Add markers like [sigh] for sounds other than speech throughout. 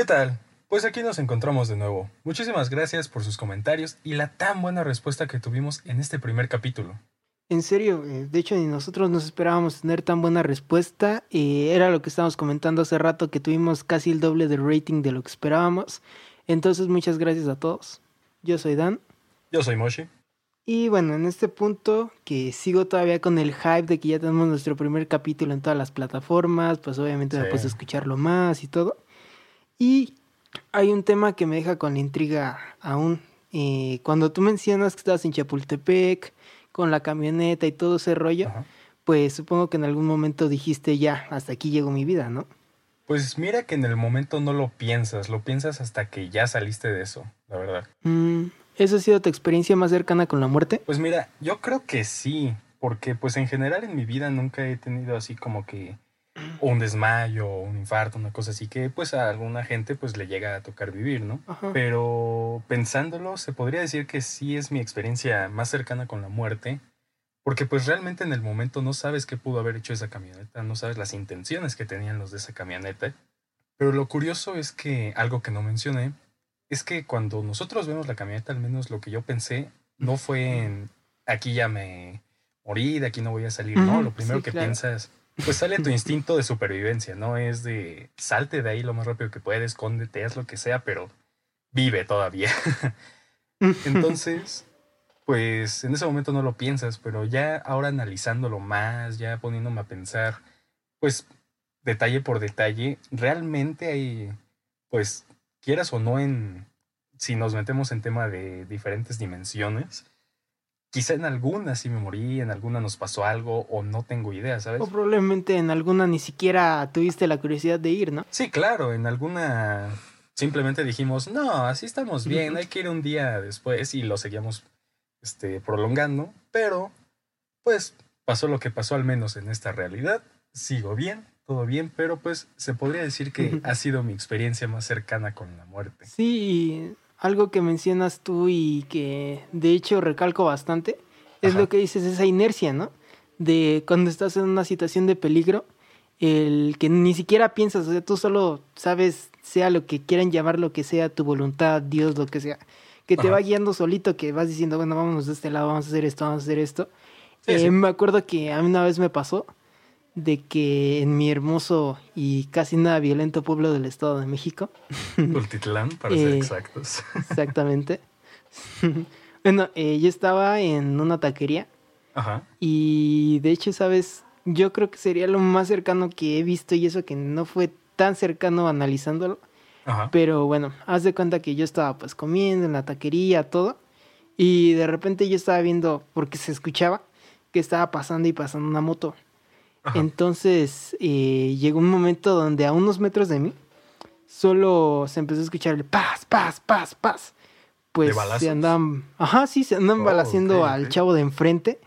¿Qué tal? Pues aquí nos encontramos de nuevo. Muchísimas gracias por sus comentarios y la tan buena respuesta que tuvimos en este primer capítulo. En serio, eh, de hecho ni nosotros nos esperábamos tener tan buena respuesta. Eh, era lo que estábamos comentando hace rato, que tuvimos casi el doble de rating de lo que esperábamos. Entonces muchas gracias a todos. Yo soy Dan. Yo soy Moshi. Y bueno, en este punto que sigo todavía con el hype de que ya tenemos nuestro primer capítulo en todas las plataformas, pues obviamente me puse a escucharlo más y todo. Y hay un tema que me deja con la intriga aún. Eh, cuando tú mencionas que estabas en Chapultepec, con la camioneta y todo ese rollo, pues supongo que en algún momento dijiste ya, hasta aquí llegó mi vida, ¿no? Pues mira que en el momento no lo piensas, lo piensas hasta que ya saliste de eso, la verdad. Mm, ¿Eso ha sido tu experiencia más cercana con la muerte? Pues mira, yo creo que sí, porque pues en general en mi vida nunca he tenido así como que un desmayo, un infarto, una cosa así que pues a alguna gente pues le llega a tocar vivir, ¿no? Pero pensándolo, se podría decir que sí es mi experiencia más cercana con la muerte, porque pues realmente en el momento no sabes qué pudo haber hecho esa camioneta, no sabes las intenciones que tenían los de esa camioneta. Pero lo curioso es que algo que no mencioné es que cuando nosotros vemos la camioneta, al menos lo que yo pensé, no fue en aquí ya me morí, de aquí no voy a salir, no, lo primero que piensas, pues sale tu instinto de supervivencia, ¿no? Es de salte de ahí lo más rápido que puedes, escóndete, haz lo que sea, pero vive todavía. [laughs] Entonces, pues en ese momento no lo piensas, pero ya ahora analizándolo más, ya poniéndome a pensar, pues detalle por detalle, realmente hay, pues quieras o no en, si nos metemos en tema de diferentes dimensiones, quizá en alguna sí me morí, en alguna nos pasó algo o no tengo idea, ¿sabes? O probablemente en alguna ni siquiera tuviste la curiosidad de ir, ¿no? Sí, claro, en alguna simplemente dijimos, no, así estamos bien, hay que ir un día después y lo seguíamos este, prolongando, pero pues pasó lo que pasó al menos en esta realidad, sigo bien, todo bien, pero pues se podría decir que ha sido mi experiencia más cercana con la muerte. Sí, algo que mencionas tú y que de hecho recalco bastante es lo que dices, esa inercia, ¿no? De cuando estás en una situación de peligro, el que ni siquiera piensas, o sea, tú solo sabes, sea lo que quieran llamar, lo que sea, tu voluntad, Dios, lo que sea, que te va guiando solito, que vas diciendo, bueno, vámonos de este lado, vamos a hacer esto, vamos a hacer esto. Eh, me acuerdo que a mí una vez me pasó, de que en mi hermoso y casi nada violento pueblo del Estado de México. [laughs] Multitlán, para ser eh, exactos. Exactamente. [laughs] bueno, eh, yo estaba en una taquería. Ajá. Y de hecho, ¿sabes? Yo creo que sería lo más cercano que he visto y eso que no fue tan cercano analizándolo. Ajá. Pero bueno, haz de cuenta que yo estaba pues comiendo en la taquería, todo. Y de repente yo estaba viendo, porque se escuchaba, que estaba pasando y pasando una moto. Entonces eh, llegó un momento donde a unos metros de mí solo se empezó a escuchar el paz, paz, paz, paz. Pues se andan, ajá, sí, se andan oh, al chavo de enfrente.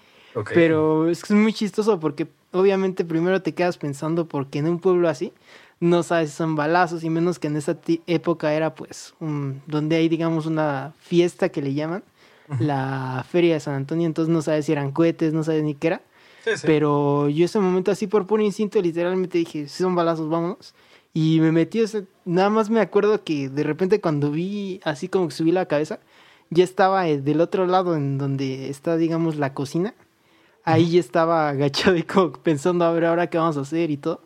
Pero es que es muy chistoso porque obviamente primero te quedas pensando porque en un pueblo así no sabes si son balazos y menos que en esa época era pues un, donde hay digamos una fiesta que le llaman la feria de San Antonio, entonces no sabes si eran cohetes, no sabes ni qué era. Pero yo ese momento así por puro instinto literalmente dije, si son balazos, vámonos. Y me metí, nada más me acuerdo que de repente cuando vi así como que subí la cabeza, ya estaba eh, del otro lado en donde está, digamos, la cocina. Ahí ya estaba agachado y como pensando a ver ahora qué vamos a hacer y todo.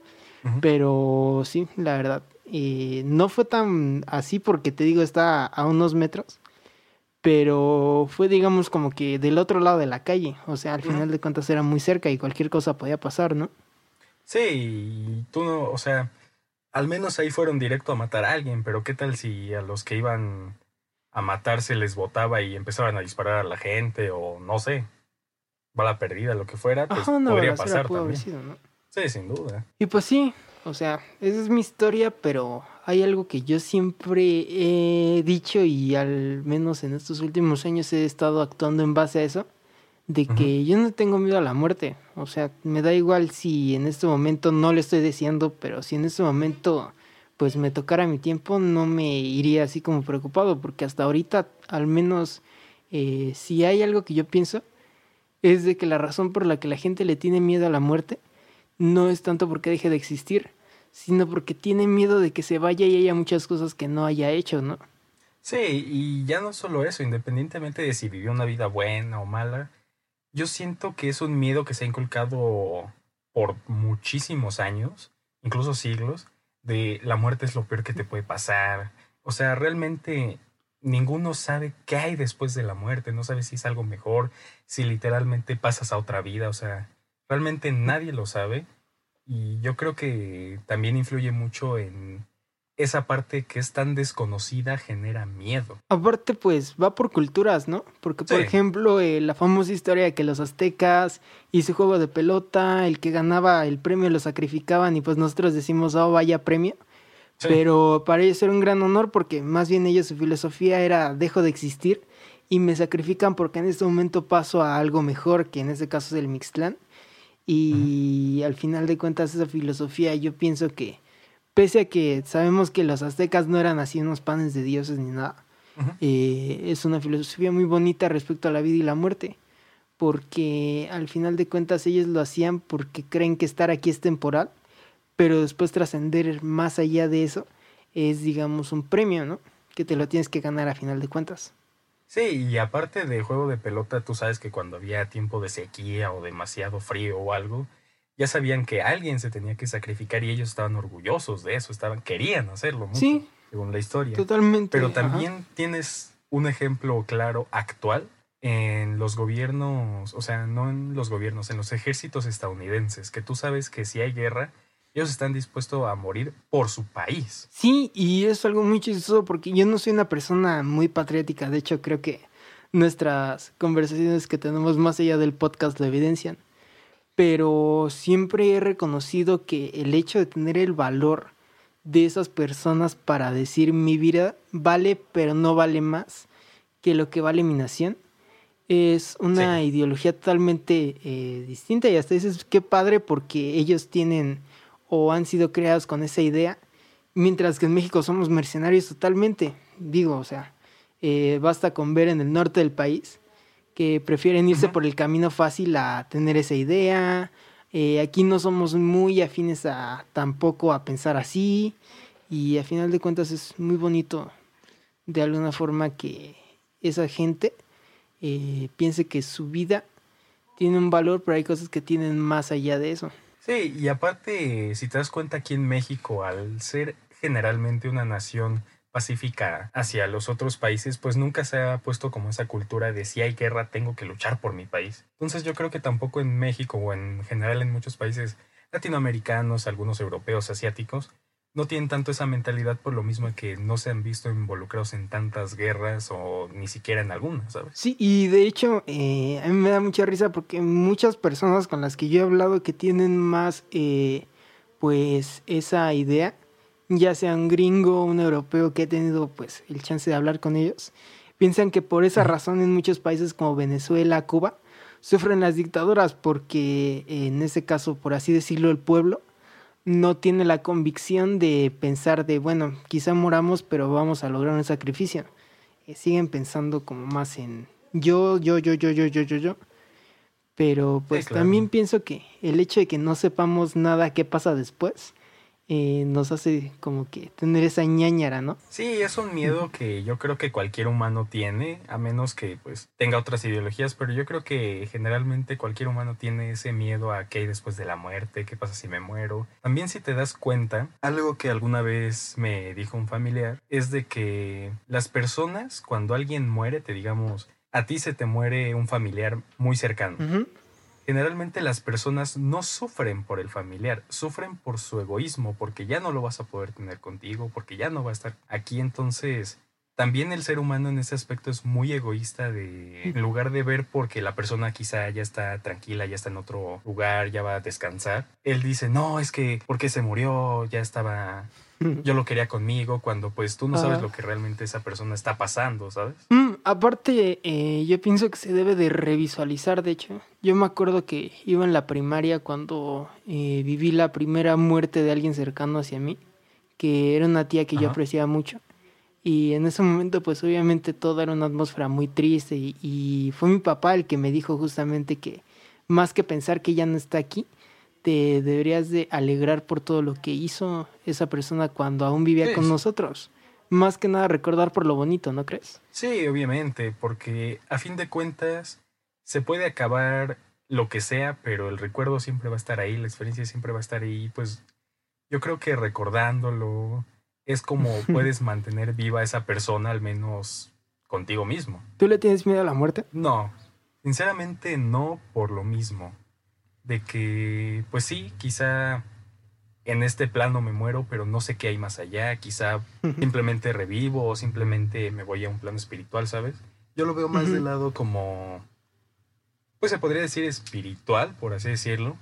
Pero sí, la verdad, eh, no fue tan así porque te digo, está a unos metros pero fue digamos como que del otro lado de la calle, o sea, al final de cuentas era muy cerca y cualquier cosa podía pasar, ¿no? Sí, tú no, o sea, al menos ahí fueron directo a matar a alguien, pero ¿qué tal si a los que iban a matarse les botaba y empezaban a disparar a la gente o no sé, bala perdida, lo que fuera, pues podría pasar también. Sí, sin duda. Y pues sí, o sea, esa es mi historia, pero hay algo que yo siempre he dicho y al menos en estos últimos años he estado actuando en base a eso, de que yo no tengo miedo a la muerte. O sea, me da igual si en este momento no le estoy deseando, pero si en este momento pues me tocara mi tiempo, no me iría así como preocupado, porque hasta ahorita al menos eh, si hay algo que yo pienso, es de que la razón por la que la gente le tiene miedo a la muerte no es tanto porque deje de existir, sino porque tiene miedo de que se vaya y haya muchas cosas que no haya hecho, ¿no? Sí, y ya no solo eso, independientemente de si vivió una vida buena o mala, yo siento que es un miedo que se ha inculcado por muchísimos años, incluso siglos, de la muerte es lo peor que te puede pasar. O sea, realmente ninguno sabe qué hay después de la muerte, no sabe si es algo mejor, si literalmente pasas a otra vida, o sea, realmente nadie lo sabe y yo creo que también influye mucho en esa parte que es tan desconocida genera miedo. Aparte, pues va por culturas, ¿no? Porque, por ejemplo, eh, la famosa historia de que los aztecas y su juego de pelota, el que ganaba el premio lo sacrificaban y pues nosotros decimos, oh, vaya premio. Pero para ellos era un gran honor porque más bien ellos su filosofía era dejo de existir y me sacrifican porque en este momento paso a algo mejor, que en este caso es el Mixtlán. Y al final de cuentas esa filosofía yo pienso que pese a que sabemos que los aztecas no eran así unos panes de dioses ni nada, eh, es una filosofía muy bonita respecto a la vida y la muerte, porque al final de cuentas ellos lo hacían porque creen que estar aquí es temporal, pero después trascender más allá de eso es, digamos, un premio, ¿no? Que te lo tienes que ganar a final de cuentas. Sí, y aparte de juego de pelota, tú sabes que cuando había tiempo de sequía o demasiado frío o algo, ya sabían que alguien se tenía que sacrificar y ellos estaban orgullosos de eso, estaban querían hacerlo mucho, sí, según la historia. Totalmente. Pero también tienes un ejemplo claro actual en los gobiernos, o sea, no en los gobiernos, en los ejércitos estadounidenses, que tú sabes que si hay guerra, ellos están dispuestos a morir por su país. Sí, y es algo muy chistoso porque yo no soy una persona muy patriótica, de hecho creo que nuestras conversaciones que tenemos más allá del podcast lo evidencian pero siempre he reconocido que el hecho de tener el valor de esas personas para decir mi vida vale, pero no vale más que lo que vale mi nación, es una ideología totalmente eh, distinta y hasta dices qué padre porque ellos tienen o han sido creados con esa idea, mientras que en México somos mercenarios totalmente, digo, o sea, eh, basta con ver en el norte del país que prefieren irse por el camino fácil a tener esa idea. Eh, aquí no somos muy afines a tampoco a pensar así y a final de cuentas es muy bonito de alguna forma que esa gente eh, piense que su vida tiene un valor, pero hay cosas que tienen más allá de eso. Sí, y aparte, si te das cuenta aquí en México, al ser generalmente una nación pacífica hacia los otros países, pues nunca se ha puesto como esa cultura de si hay guerra tengo que luchar por mi país. Entonces yo creo que tampoco en México o en general en muchos países latinoamericanos, algunos europeos, asiáticos, no tienen tanto esa mentalidad por lo mismo que no se han visto involucrados en tantas guerras o ni siquiera en algunas, ¿sabes? Sí, y de hecho eh, a mí me da mucha risa porque muchas personas con las que yo he hablado que tienen más eh, pues esa idea, ya sea un gringo o un europeo que he tenido pues el chance de hablar con ellos, piensan que por esa razón en muchos países como Venezuela, Cuba, sufren las dictaduras porque en ese caso, por así decirlo, el pueblo no tiene la convicción de pensar de, bueno, quizá moramos, pero vamos a lograr un sacrificio. Eh, siguen pensando como más en yo, yo, yo, yo, yo, yo, yo, yo. Pero pues también pienso que el hecho de que no sepamos nada qué pasa después, eh, nos hace como que tener esa ñañara, ¿no? Sí, es un miedo que yo creo que cualquier humano tiene, a menos que pues tenga otras ideologías, pero yo creo que generalmente cualquier humano tiene ese miedo a qué hay después de la muerte, qué pasa si me muero. También si te das cuenta, algo que alguna vez me dijo un familiar es de que las personas cuando alguien muere, te digamos, a ti se te muere un familiar muy cercano generalmente las personas no sufren por el familiar, sufren por su egoísmo, porque ya no lo vas a poder tener contigo, porque ya no va a estar aquí. Entonces, también el ser humano en ese aspecto es muy egoísta de, en lugar de ver porque la persona quizá ya está tranquila, ya está en otro lugar, ya va a descansar, él dice, no, es que porque se murió, ya estaba yo lo quería conmigo, cuando pues tú no sabes lo que realmente esa persona está pasando, ¿sabes? Mm, aparte, eh, yo pienso que se debe de revisualizar, de hecho. Yo me acuerdo que iba en la primaria cuando eh, viví la primera muerte de alguien cercano hacia mí, que era una tía que yo apreciaba mucho. Y en ese momento, pues obviamente toda era una atmósfera muy triste y, y fue mi papá el que me dijo justamente que más que pensar que ella no está aquí, te deberías de alegrar por todo lo que hizo esa persona cuando aún vivía con nosotros. Más que nada recordar por lo bonito, ¿no crees? Sí, obviamente, porque a fin de cuentas se puede acabar lo que sea, pero el recuerdo siempre va a estar ahí, la experiencia siempre va a estar ahí, pues yo creo que recordándolo es como [laughs] puedes mantener viva a esa persona, al menos contigo mismo. ¿Tú le tienes miedo a la muerte? No, sinceramente no por lo mismo. De que, pues sí, quizá en este plano me muero, pero no sé qué hay más allá. Quizá [laughs] simplemente revivo o simplemente me voy a un plano espiritual, ¿sabes? Yo lo veo más del lado como, pues se podría decir espiritual, por así decirlo.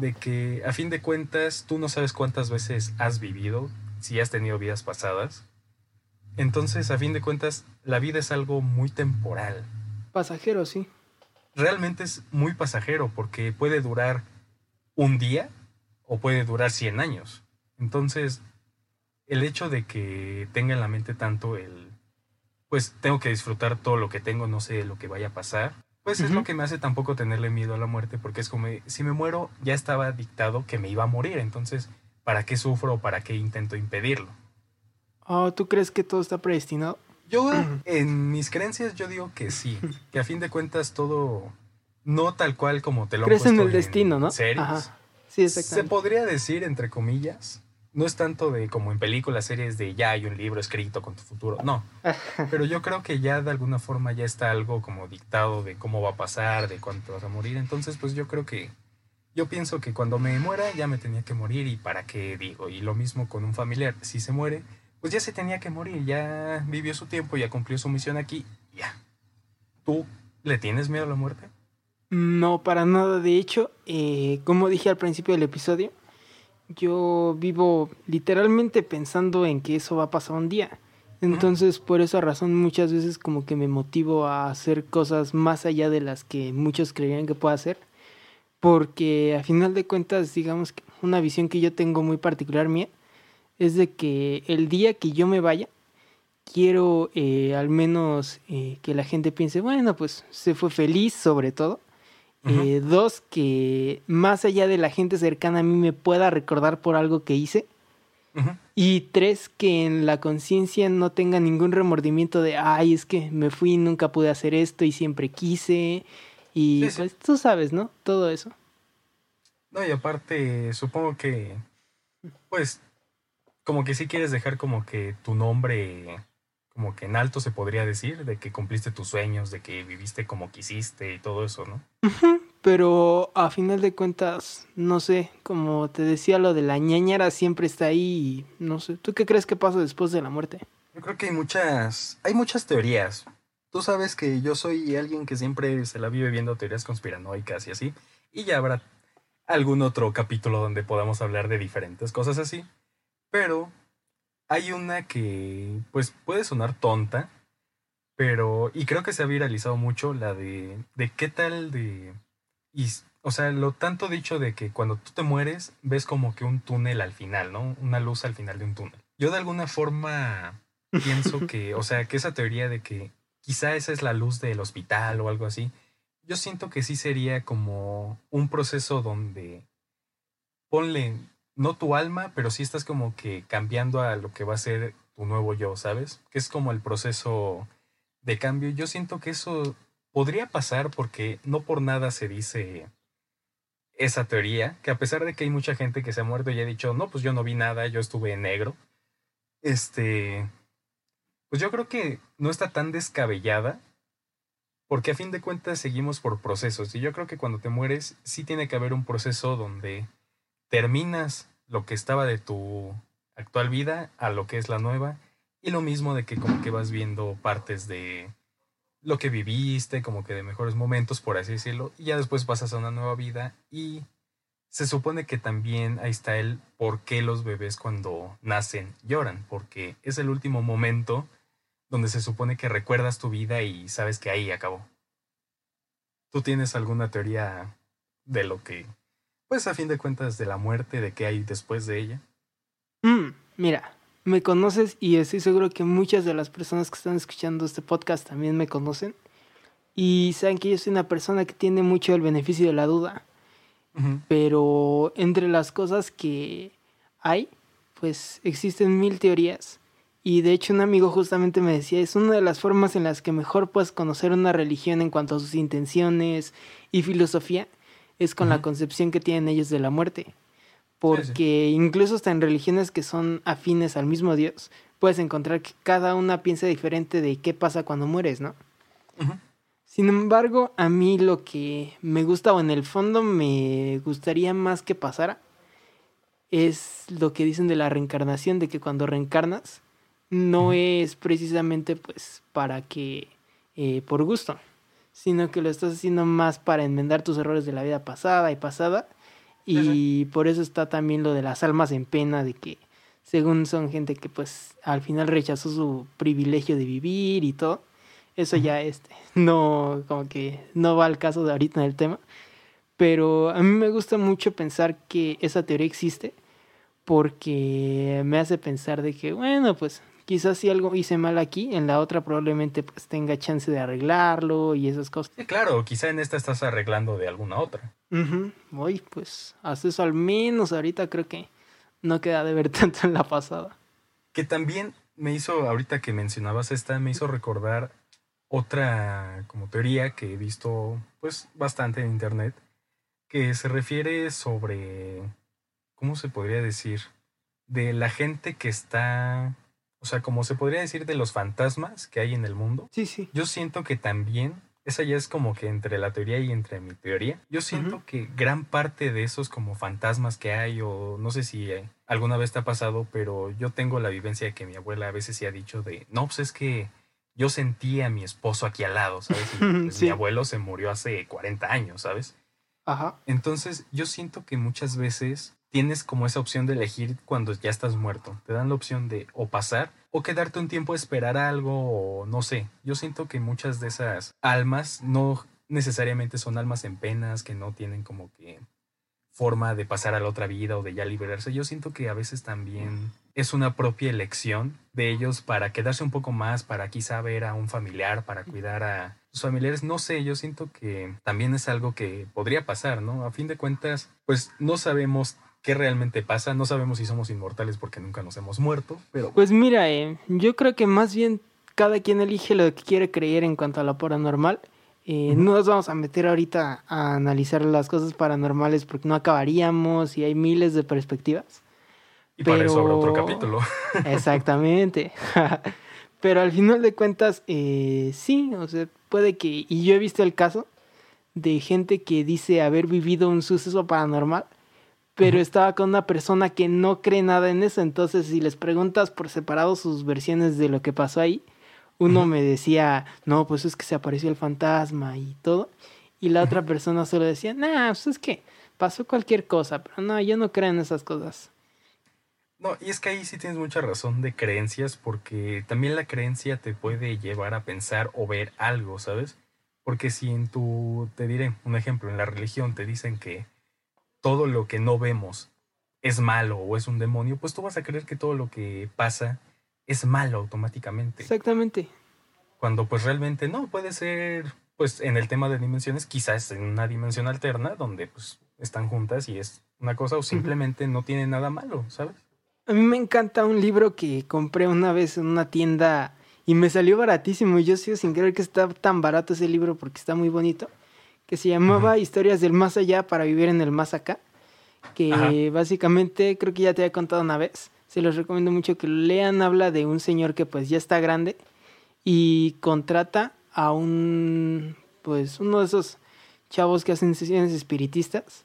De que a fin de cuentas tú no sabes cuántas veces has vivido, si has tenido vidas pasadas. Entonces, a fin de cuentas, la vida es algo muy temporal. Pasajero, sí. Realmente es muy pasajero porque puede durar un día o puede durar 100 años. Entonces, el hecho de que tenga en la mente tanto el, pues tengo que disfrutar todo lo que tengo, no sé lo que vaya a pasar, pues es lo que me hace tampoco tenerle miedo a la muerte, porque es como, si me muero, ya estaba dictado que me iba a morir, entonces, ¿para qué sufro o para qué intento impedirlo? Oh, ¿Tú crees que todo está predestinado? Yo, en mis creencias, yo digo que sí, que a fin de cuentas todo, no tal cual como te lo ¿Crees en el destino, ¿no? Ajá. Sí, Se podría decir, entre comillas, no es tanto de como en películas, series de ya hay un libro escrito con tu futuro, no. [laughs] Pero yo creo que ya de alguna forma ya está algo como dictado de cómo va a pasar, de cuánto vas a morir. Entonces, pues yo creo que yo pienso que cuando me muera ya me tenía que morir y para qué digo. Y lo mismo con un familiar, si se muere, pues ya se tenía que morir, ya vivió su tiempo, ya cumplió su misión aquí, ya. ¿Tú le tienes miedo a la muerte? No, para nada. De hecho, eh, como dije al principio del episodio, yo vivo literalmente pensando en que eso va a pasar un día. Entonces, por esa razón, muchas veces como que me motivo a hacer cosas más allá de las que muchos creían que puedo hacer. Porque a final de cuentas, digamos que una visión que yo tengo muy particular mía es de que el día que yo me vaya, quiero eh, al menos eh, que la gente piense, bueno, pues se fue feliz sobre todo eh, dos, que más allá de la gente cercana a mí me pueda recordar por algo que hice. Y tres, que en la conciencia no tenga ningún remordimiento de, ay, es que me fui y nunca pude hacer esto y siempre quise. Y pues tú sabes, ¿no? Todo eso. No, y aparte, supongo que, pues, como que sí quieres dejar como que tu nombre, como que en alto se podría decir, de que cumpliste tus sueños, de que viviste como quisiste y todo eso, ¿no? Pero a final de cuentas, no sé, como te decía, lo de la ñañara siempre está ahí. Y no sé, ¿tú qué crees que pasa después de la muerte? Yo creo que hay muchas, hay muchas teorías. Tú sabes que yo soy alguien que siempre se la vive viendo teorías conspiranoicas y así. Y ya habrá algún otro capítulo donde podamos hablar de diferentes cosas así. Pero hay una que, pues, puede sonar tonta, pero, y creo que se ha viralizado mucho la de, de qué tal de y, o sea, lo tanto dicho de que cuando tú te mueres, ves como que un túnel al final, ¿no? Una luz al final de un túnel. Yo de alguna forma [laughs] pienso que, o sea, que esa teoría de que quizá esa es la luz del hospital o algo así, yo siento que sí sería como un proceso donde ponle, no tu alma, pero sí estás como que cambiando a lo que va a ser tu nuevo yo, ¿sabes? Que es como el proceso de cambio. Yo siento que eso podría pasar porque no por nada se dice esa teoría, que a pesar de que hay mucha gente que se ha muerto y ha dicho, no, pues yo no vi nada, yo estuve en negro, este, pues yo creo que no está tan descabellada, porque a fin de cuentas seguimos por procesos, y yo creo que cuando te mueres sí tiene que haber un proceso donde terminas lo que estaba de tu actual vida a lo que es la nueva, y lo mismo de que como que vas viendo partes de lo que viviste, como que de mejores momentos, por así decirlo, y ya después pasas a una nueva vida y se supone que también ahí está el por qué los bebés cuando nacen lloran, porque es el último momento donde se supone que recuerdas tu vida y sabes que ahí acabó. ¿Tú tienes alguna teoría de lo que, pues a fin de cuentas, de la muerte, de qué hay después de ella? Mm, mira, me conoces y estoy seguro que muchas de las personas que están escuchando este podcast también me conocen. Y saben que yo soy una persona que tiene mucho el beneficio de la duda. Pero entre las cosas que hay, pues existen mil teorías. Y de hecho un amigo justamente me decía, es una de las formas en las que mejor puedes conocer una religión en cuanto a sus intenciones y filosofía, es con la concepción que tienen ellos de la muerte. Porque incluso hasta en religiones que son afines al mismo Dios, puedes encontrar que cada una piensa diferente de qué pasa cuando mueres, ¿no? Sin embargo, a mí lo que me gusta o en el fondo me gustaría más que pasara es lo que dicen de la reencarnación, de que cuando reencarnas no es precisamente pues para que eh, por gusto, sino que lo estás haciendo más para enmendar tus errores de la vida pasada y pasada. Y por eso está también lo de las almas en pena, de que según son gente que pues al final rechazó su privilegio de vivir y todo. Eso ya este, [laughs] no, como que no va al caso de ahorita en el tema. Pero a mí me gusta mucho pensar que esa teoría existe porque me hace pensar de que, bueno, pues quizás si algo hice mal aquí, en la otra probablemente pues tenga chance de arreglarlo y esas cosas. Sí, claro, quizá en esta estás arreglando de alguna otra. Uy, pues haz eso al menos ahorita creo que no queda de ver [laughs] tanto en la pasada. Que también me hizo, ahorita que mencionabas esta, me hizo recordar otra como teoría que he visto pues bastante en internet, que se refiere sobre, ¿cómo se podría decir? De la gente que está o sea, como se podría decir de los fantasmas que hay en el mundo. Sí, sí. Yo siento que también, esa ya es como que entre la teoría y entre mi teoría, yo siento que gran parte de esos como fantasmas que hay, o no sé si eh, alguna vez te ha pasado, pero yo tengo la vivencia de que mi abuela a veces sí ha dicho de, no, pues es que yo sentí a mi esposo aquí al lado, ¿sabes? [laughs] Pues, mi abuelo se murió hace 40 años, ¿sabes? Ajá. Entonces, yo siento que muchas veces tienes como esa opción de elegir cuando ya estás muerto. Te dan la opción de o pasar o quedarte un tiempo a esperar algo o no sé. Yo siento que muchas de esas almas no necesariamente son almas en penas que no tienen como que forma de pasar a la otra vida o de ya liberarse. Yo siento que a veces también es una propia elección de ellos para quedarse un poco más, para quizá ver a un familiar, para cuidar a sus familiares. No sé, yo siento que también es algo que podría pasar, ¿no? A fin de cuentas, pues no sabemos qué realmente pasa. No sabemos si somos inmortales porque nunca nos hemos muerto, pero... Pues mira, eh, yo creo que más bien cada quien elige lo que quiere creer en cuanto a la paranormal. Eh, No nos vamos a meter ahorita a analizar las cosas paranormales porque no acabaríamos y hay miles de perspectivas. Y para eso habrá otro capítulo. [laughs] [laughs] Exactamente. [laughs] pero al final de cuentas, eh, sí, o sea, puede que... Y yo he visto el caso de gente que dice haber vivido un suceso paranormal pero estaba con una persona que no cree nada en eso. Entonces, si les preguntas por separado sus versiones de lo que pasó ahí, uno me decía, no, pues es que se apareció el fantasma y todo. Y la otra persona solo decía, nah, pues es que pasó cualquier cosa, pero no, yo no creo en esas cosas. No, y es que ahí sí tienes mucha razón de creencias, porque también la creencia te puede llevar a pensar o ver algo, ¿sabes? Porque si en tu, te diré un ejemplo, en la religión te dicen que todo lo que no vemos es malo o es un demonio, pues tú vas a creer que todo lo que pasa es malo automáticamente. Exactamente. Cuando pues realmente no, puede ser, pues en el tema de dimensiones, quizás en una dimensión alterna donde pues están juntas y es una cosa o simplemente no tiene nada malo, ¿sabes? A mí me encanta un libro que compré una vez en una tienda y me salió baratísimo. Y yo sigo sin creer que está tan barato ese libro porque está muy bonito que se llamaba Historias del Más Allá para vivir en el Más Acá, que básicamente creo que ya te había contado una vez, se los recomiendo mucho que lo lean, habla de un señor que pues ya está grande y contrata a un, pues uno de esos chavos que hacen sesiones espiritistas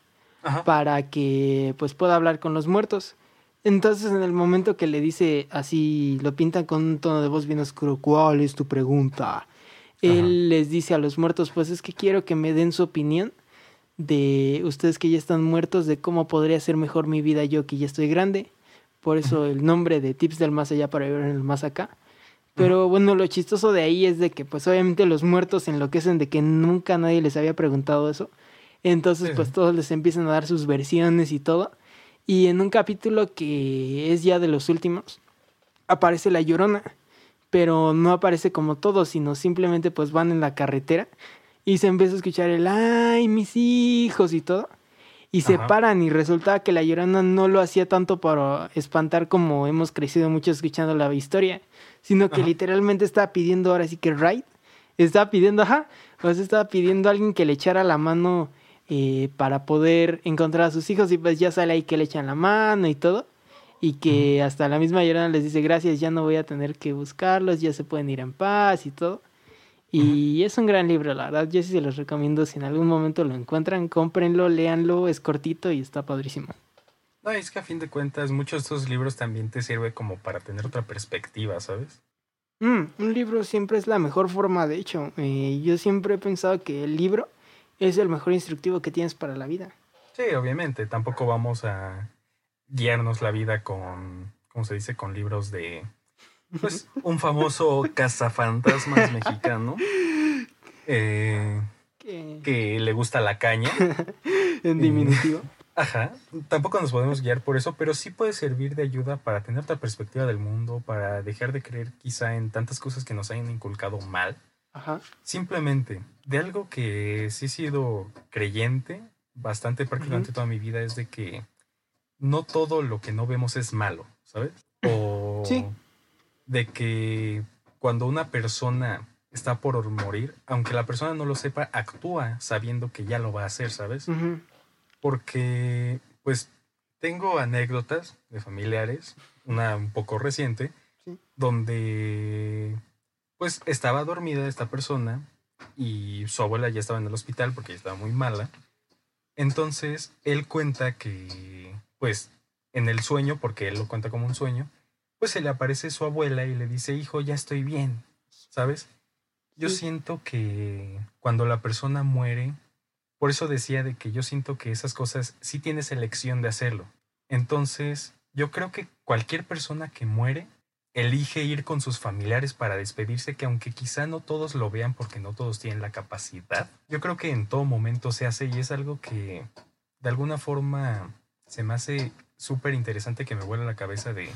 para que pues pueda hablar con los muertos. Entonces en el momento que le dice así, lo pintan con un tono de voz bien oscuro, ¿cuál es tu pregunta? Él les dice a los muertos, pues es que quiero que me den su opinión de ustedes que ya están muertos, de cómo podría ser mejor mi vida yo que ya estoy grande. Por eso el nombre de Tips del Más Allá para vivir en el Más Acá. Pero bueno, lo chistoso de ahí es de que pues obviamente los muertos enloquecen de que nunca nadie les había preguntado eso. Entonces pues todos les empiezan a dar sus versiones y todo. Y en un capítulo que es ya de los últimos, aparece la llorona pero no aparece como todo, sino simplemente pues van en la carretera y se empieza a escuchar el ay, mis hijos y todo. y se paran y resulta que la llorona no lo hacía tanto para espantar como hemos crecido mucho escuchando la historia, sino que literalmente estaba pidiendo ahora sí que right, estaba pidiendo, ajá, pues estaba pidiendo a alguien que le echara la mano eh, para poder encontrar a sus hijos y pues ya sale ahí que le echan la mano y todo y que hasta la misma llorona les dice gracias, ya no voy a tener que buscarlos, ya se pueden ir en paz y todo. Y es un gran libro, la verdad. Yo sí se los recomiendo. Si en algún momento lo encuentran, cómprenlo, léanlo. Es cortito y está padrísimo. No, es que a fin de cuentas, muchos de estos libros también te sirve como para tener otra perspectiva, ¿sabes? Mm, un libro siempre es la mejor forma, de hecho. Eh, yo siempre he pensado que el libro es el mejor instructivo que tienes para la vida. Sí, obviamente. Tampoco vamos a guiarnos la vida con, ¿cómo se dice? Con libros de pues un famoso cazafantasmas [laughs] mexicano eh, que le gusta la caña. [laughs] en diminutivo. Ajá, tampoco nos podemos guiar por eso, pero sí puede servir de ayuda para tener otra perspectiva del mundo, para dejar de creer quizá en tantas cosas que nos hayan inculcado mal. Ajá. Simplemente, de algo que sí he sido creyente bastante prácticamente toda mi vida es de que no todo lo que no vemos es malo, ¿sabes? O sí de que cuando una persona está por morir, aunque la persona no lo sepa, actúa sabiendo que ya lo va a hacer, ¿sabes? Porque, pues, tengo anécdotas de familiares, una un poco reciente, donde, pues, estaba dormida esta persona y su abuela ya estaba en el hospital porque estaba muy mala. Entonces, él cuenta que, pues, en el sueño, porque él lo cuenta como un sueño, pues se le aparece su abuela y le dice, hijo, ya estoy bien, ¿sabes? Yo siento que cuando la persona muere, por eso decía de que yo siento que esas cosas sí tienes elección de hacerlo. Entonces, yo creo que cualquier persona que muere elige ir con sus familiares para despedirse, que aunque quizá no todos lo vean porque no todos tienen la capacidad, yo creo que en todo momento se hace y es algo que de alguna forma se me hace súper interesante que me vuela la cabeza de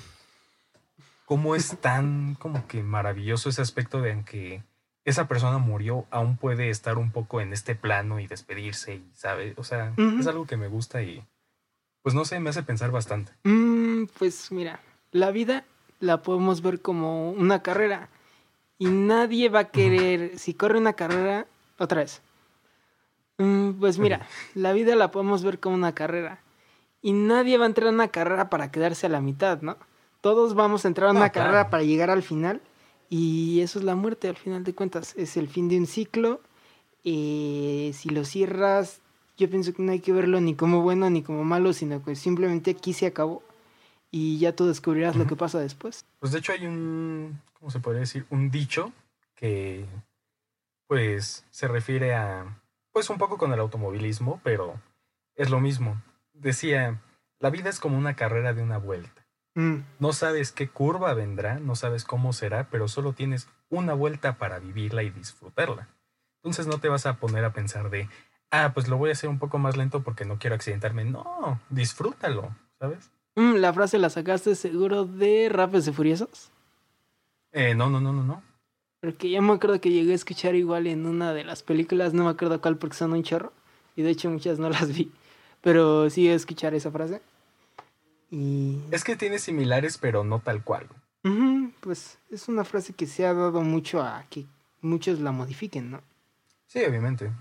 cómo es tan como que maravilloso ese aspecto de que esa persona murió, aún puede estar un poco en este plano y despedirse y sabe, o sea, es algo que me gusta y pues no sé, me hace pensar bastante. Mm, pues mira, la vida la podemos ver como una carrera y nadie va a querer, si corre una carrera, otra vez. Mm, pues mira, [laughs] la vida la podemos ver como una carrera y nadie va a entrar en una carrera para quedarse a la mitad, ¿no? todos vamos a entrar a una carrera para llegar al final y eso es la muerte al final de cuentas, es el fin de un ciclo. Eh, si lo cierras, yo pienso que no hay que verlo ni como bueno ni como malo, sino que simplemente aquí se acabó y ya tú descubrirás lo que pasa después. Pues de hecho hay un, ¿cómo se podría decir? Un dicho que pues se refiere a, pues un poco con el automovilismo, pero es lo mismo. Decía, la vida es como una carrera de una vuelta. Mm. No sabes qué curva vendrá, no sabes cómo será, pero solo tienes una vuelta para vivirla y disfrutarla. Entonces no te vas a poner a pensar de, ah, pues lo voy a hacer un poco más lento porque no quiero accidentarme. No, disfrútalo, ¿sabes? Mm, la frase la sacaste seguro de Rápidos y Furiosos. Eh, no, no, no, no, no. Porque ya me acuerdo que llegué a escuchar igual en una de las películas, no me acuerdo cuál porque son un chorro. Y de hecho muchas no las vi. Pero sí escuchar esa frase. Es que tiene similares, pero no tal cual. pues es una frase que se ha dado mucho a que muchos la modifiquen, ¿no? Sí, obviamente.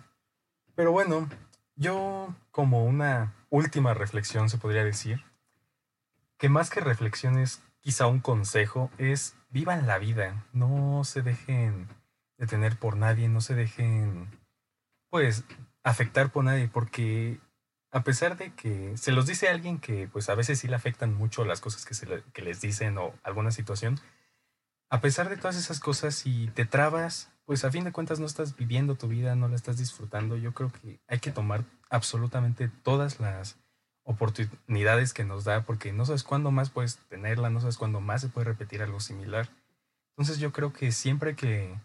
Pero bueno, yo como una última reflexión se podría decir que más que reflexiones, quizá un consejo es vivan la vida, no se dejen detener por nadie, no se dejen pues afectar por nadie, porque a pesar de que se los dice a alguien que pues a veces sí le afectan mucho las cosas que, se les dicen o alguna situación, a pesar de todas esas cosas, si te trabas, pues a fin de cuentas no estás viviendo tu vida, no la estás disfrutando. Yo creo que hay que tomar absolutamente todas las oportunidades que nos da, porque no sabes cuándo más puedes tenerla, no sabes cuándo más se puede repetir algo similar. Entonces yo creo que siempre que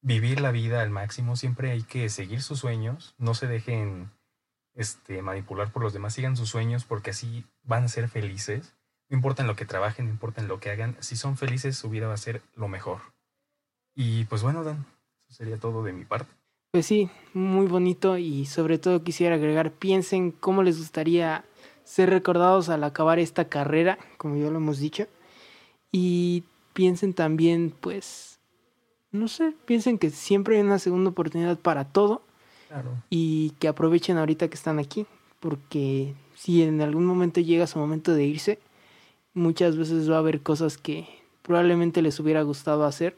vivir la vida al máximo, siempre hay que seguir sus sueños, no se dejen este, manipular por los demás, sigan sus sueños porque así van a ser felices. No importa en lo que trabajen, no importa en lo que hagan, si son felices su vida va a ser lo mejor. Y pues bueno, Dan, eso sería todo de mi parte. Pues sí, muy bonito y sobre todo quisiera agregar, piensen cómo les gustaría ser recordados al acabar esta carrera, como ya lo hemos dicho, y piensen también, pues, no sé, piensen que siempre hay una segunda oportunidad para todo y que aprovechen ahorita que están aquí, porque si en algún momento llega su momento de irse, muchas veces va a haber cosas que probablemente les hubiera gustado hacer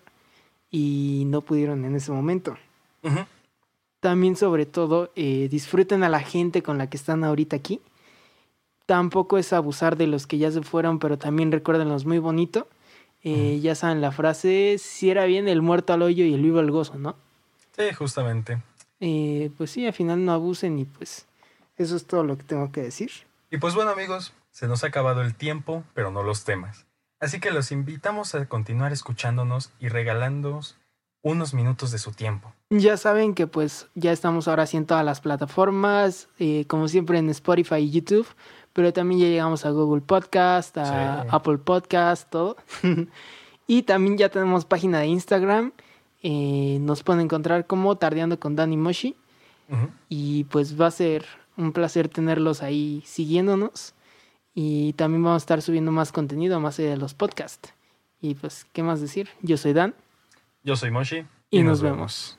y no pudieron en ese momento. También sobre todo eh, disfruten a la gente con la que están ahorita aquí. Tampoco es abusar de los que ya se fueron, pero también recuérdenlos muy bonito. Eh, ya saben la frase, si era bien el muerto al hoyo y el vivo al gozo, ¿no? Sí, justamente. Eh, pues sí, al final no abusen y pues eso es todo lo que tengo que decir. Y pues bueno amigos, se nos ha acabado el tiempo, pero no los temas. Así que los invitamos a continuar escuchándonos y regalándonos unos minutos de su tiempo. Ya saben que pues ya estamos ahora sí en todas las plataformas, eh, como siempre en Spotify y YouTube, pero también ya llegamos a Google Podcast, a Apple Podcast, todo. [laughs] y también ya tenemos página de Instagram, eh, nos pueden encontrar como Tardeando con Dani Moshi. Y pues va a ser un placer tenerlos ahí siguiéndonos. Y también vamos a estar subiendo más contenido más allá de los podcasts. Y pues, ¿qué más decir? Yo soy Dan. Yo soy Moshi. Y, nos, vemos.